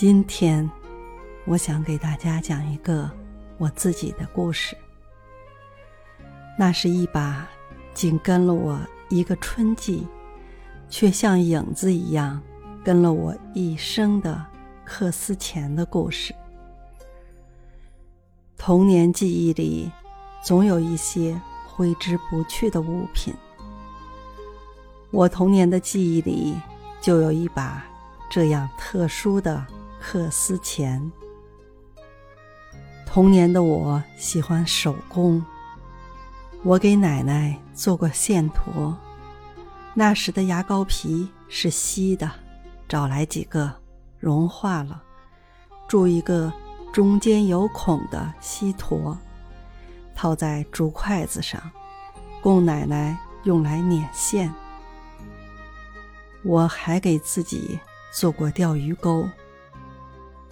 今天，我想给大家讲一个我自己的故事。那是一把紧跟了我一个春季，却像影子一样跟了我一生的克丝钱的故事。童年记忆里，总有一些挥之不去的物品。我童年的记忆里，就有一把这样特殊的。克丝钱。童年的我喜欢手工，我给奶奶做过线砣。那时的牙膏皮是稀的，找来几个融化了，铸一个中间有孔的锡砣，套在竹筷子上，供奶奶用来捻线。我还给自己做过钓鱼钩。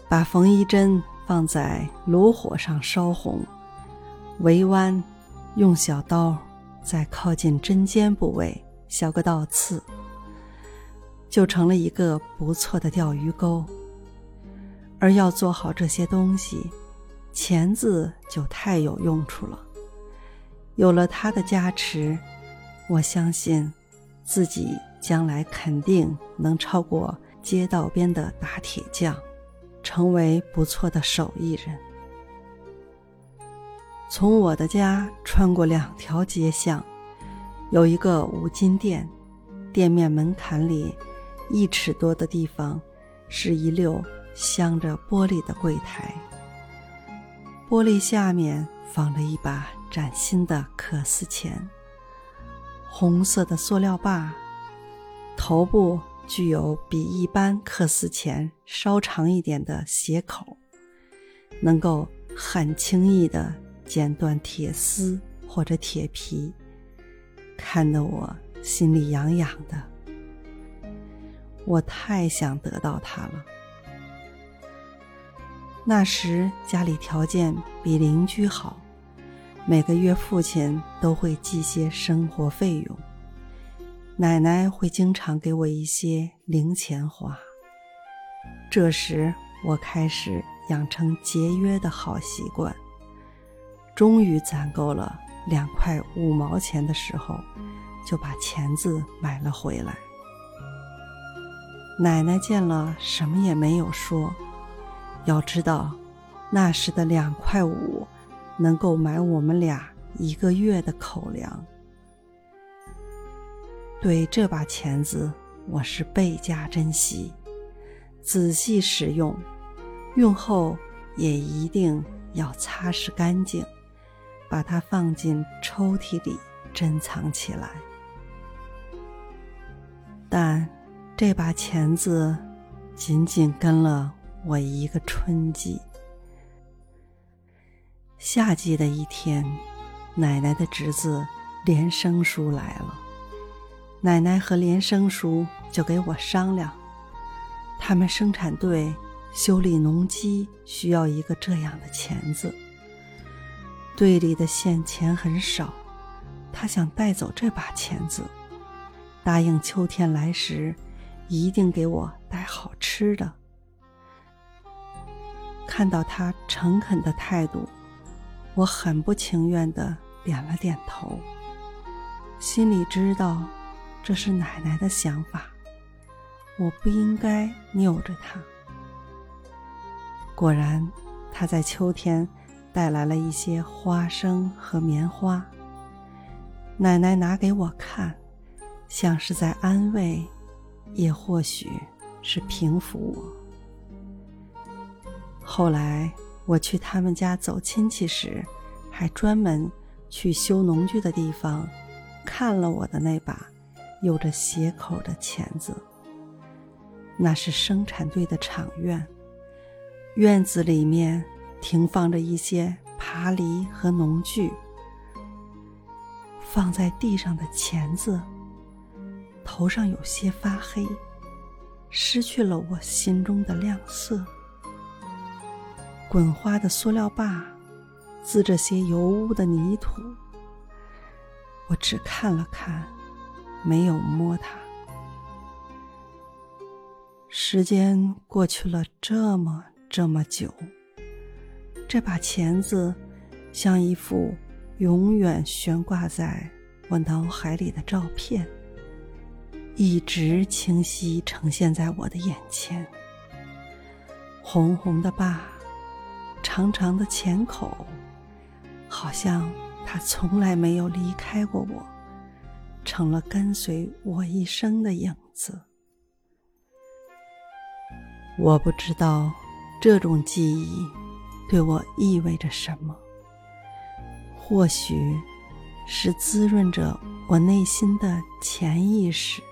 把缝衣针放在炉火上烧红，围弯，用小刀在靠近针尖部位削个倒刺，就成了一个不错的钓鱼钩。而要做好这些东西，钳子就太有用处了。有了它的加持，我相信自己将来肯定能超过街道边的打铁匠。成为不错的手艺人。从我的家穿过两条街巷，有一个五金店，店面门槛里一尺多的地方，是一溜镶着玻璃的柜台。玻璃下面放着一把崭新的可撕钳，红色的塑料把，头部。具有比一般克丝钳稍长一点的斜口，能够很轻易地剪断铁丝或者铁皮，看得我心里痒痒的。我太想得到它了。那时家里条件比邻居好，每个月父亲都会寄些生活费用。奶奶会经常给我一些零钱花。这时，我开始养成节约的好习惯。终于攒够了两块五毛钱的时候，就把钳子买了回来。奶奶见了，什么也没有说。要知道，那时的两块五，能够买我们俩一个月的口粮。对这把钳子，我是倍加珍惜，仔细使用，用后也一定要擦拭干净，把它放进抽屉里珍藏起来。但这把钳子仅仅跟了我一个春季。夏季的一天，奶奶的侄子连生叔来了。奶奶和连生叔就给我商量，他们生产队修理农机需要一个这样的钳子。队里的现钱很少，他想带走这把钳子，答应秋天来时一定给我带好吃的。看到他诚恳的态度，我很不情愿地点了点头，心里知道。这是奶奶的想法，我不应该拗着她。果然，她在秋天带来了一些花生和棉花。奶奶拿给我看，像是在安慰，也或许是平抚我。后来我去他们家走亲戚时，还专门去修农具的地方看了我的那把。有着斜口的钳子，那是生产队的厂院。院子里面停放着一些爬犁和农具。放在地上的钳子，头上有些发黑，失去了我心中的亮色。滚花的塑料把，滋着些油污的泥土。我只看了看。没有摸它。时间过去了这么这么久，这把钳子像一幅永远悬挂在我脑海里的照片，一直清晰呈现在我的眼前。红红的疤，长长的钳口，好像它从来没有离开过我，成了跟随我一生的影子。我不知道这种记忆对我意味着什么，或许是滋润着我内心的潜意识，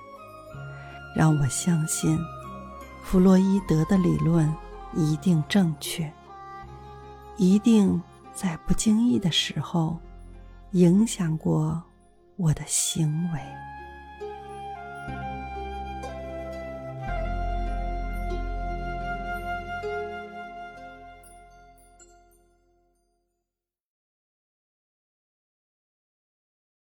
让我相信弗洛伊德的理论一定正确，一定在不经意的时候影响过我的行为。